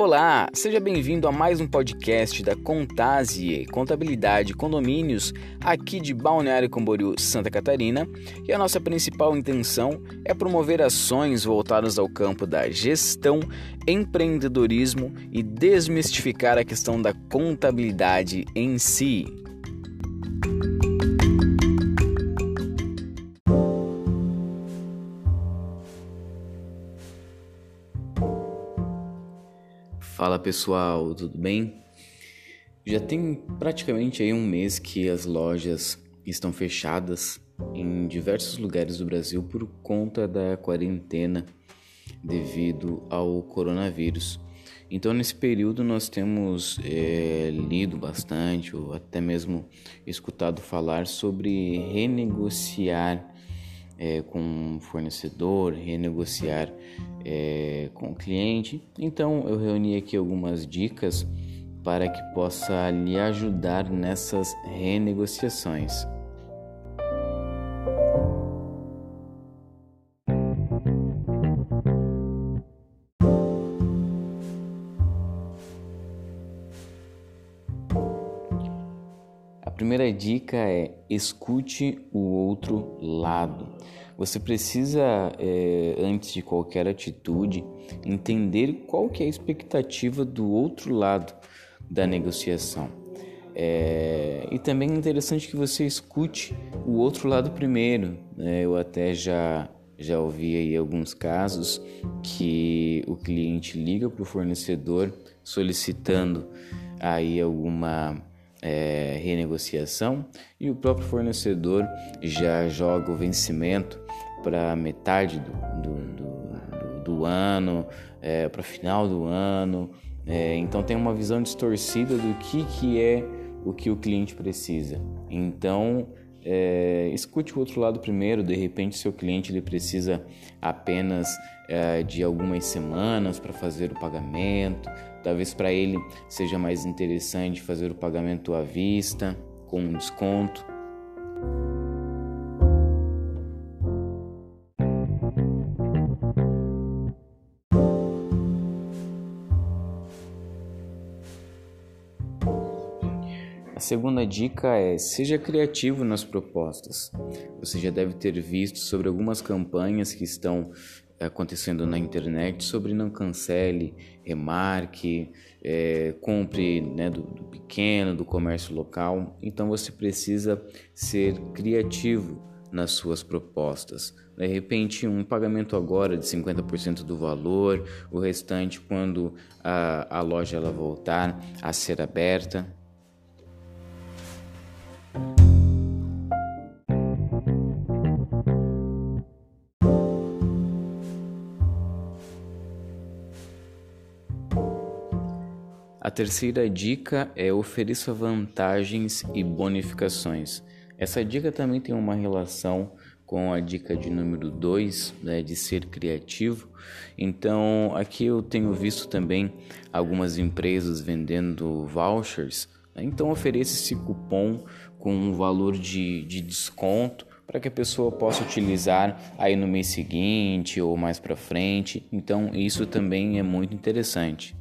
Olá, seja bem-vindo a mais um podcast da Contasie, Contabilidade Condomínios, aqui de Balneário Camboriú, Santa Catarina, e a nossa principal intenção é promover ações voltadas ao campo da gestão, empreendedorismo e desmistificar a questão da contabilidade em si. Fala pessoal, tudo bem? Já tem praticamente aí um mês que as lojas estão fechadas em diversos lugares do Brasil por conta da quarentena devido ao coronavírus. Então, nesse período, nós temos é, lido bastante, ou até mesmo escutado falar sobre renegociar é, com o fornecedor, renegociar é, com o cliente. Então eu reuni aqui algumas dicas para que possa lhe ajudar nessas renegociações. Primeira dica é escute o outro lado. Você precisa, é, antes de qualquer atitude, entender qual que é a expectativa do outro lado da negociação. É, e também é interessante que você escute o outro lado primeiro. Né? Eu até já já ouvi aí alguns casos que o cliente liga para o fornecedor solicitando aí alguma é, renegociação e o próprio fornecedor já joga o vencimento para metade do, do, do, do ano, é, para final do ano. É, então tem uma visão distorcida do que, que é o que o cliente precisa. Então é, escute o outro lado primeiro. De repente, seu cliente ele precisa apenas é, de algumas semanas para fazer o pagamento. Talvez para ele seja mais interessante fazer o pagamento à vista, com um desconto. A segunda dica é seja criativo nas propostas. Você já deve ter visto sobre algumas campanhas que estão eh, acontecendo na internet sobre não cancele, remarque, é, compre né, do, do pequeno, do comércio local. Então você precisa ser criativo nas suas propostas. De repente, um pagamento agora de 50% do valor, o restante quando a, a loja ela voltar a ser aberta. A terceira dica é ofereça vantagens e bonificações. Essa dica também tem uma relação com a dica de número 2, né, de ser criativo. Então, aqui eu tenho visto também algumas empresas vendendo vouchers. Né? Então, ofereça esse cupom com um valor de, de desconto para que a pessoa possa utilizar aí no mês seguinte ou mais para frente. Então, isso também é muito interessante.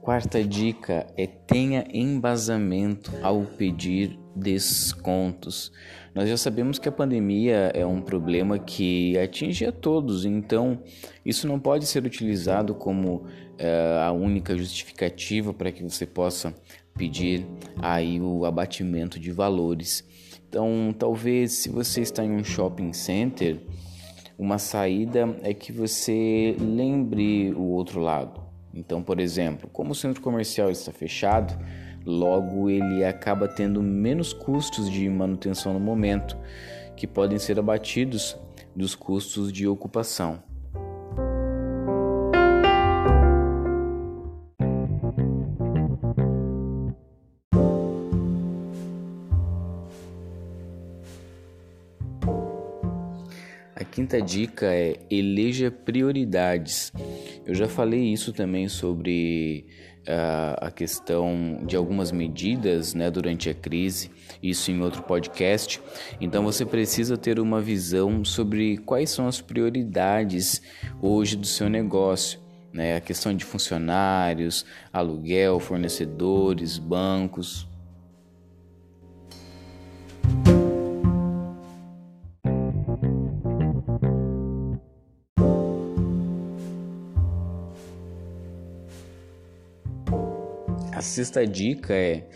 quarta dica é tenha embasamento ao pedir descontos. Nós já sabemos que a pandemia é um problema que atinge a todos, então isso não pode ser utilizado como é, a única justificativa para que você possa pedir aí o abatimento de valores. Então, talvez se você está em um shopping center, uma saída é que você lembre o outro lado. Então, por exemplo, como o centro comercial está fechado, logo ele acaba tendo menos custos de manutenção no momento, que podem ser abatidos dos custos de ocupação. A quinta dica é eleja prioridades. Eu já falei isso também sobre uh, a questão de algumas medidas né, durante a crise, isso em outro podcast. Então você precisa ter uma visão sobre quais são as prioridades hoje do seu negócio. Né, a questão de funcionários, aluguel, fornecedores, bancos. A sexta dica é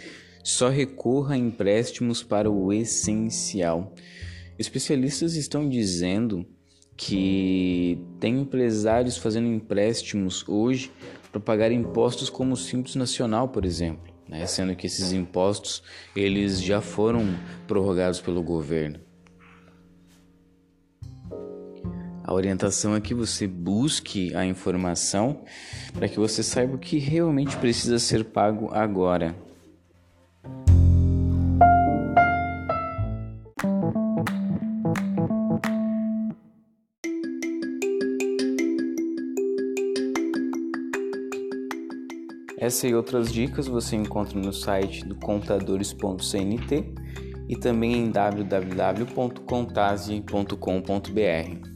só recorra a empréstimos para o essencial. Especialistas estão dizendo que tem empresários fazendo empréstimos hoje para pagar impostos como o Simples Nacional, por exemplo, né? sendo que esses impostos eles já foram prorrogados pelo governo. A orientação é que você busque a informação para que você saiba o que realmente precisa ser pago agora. Essa e outras dicas você encontra no site do contadores.cnt e também em www.contase.com.br.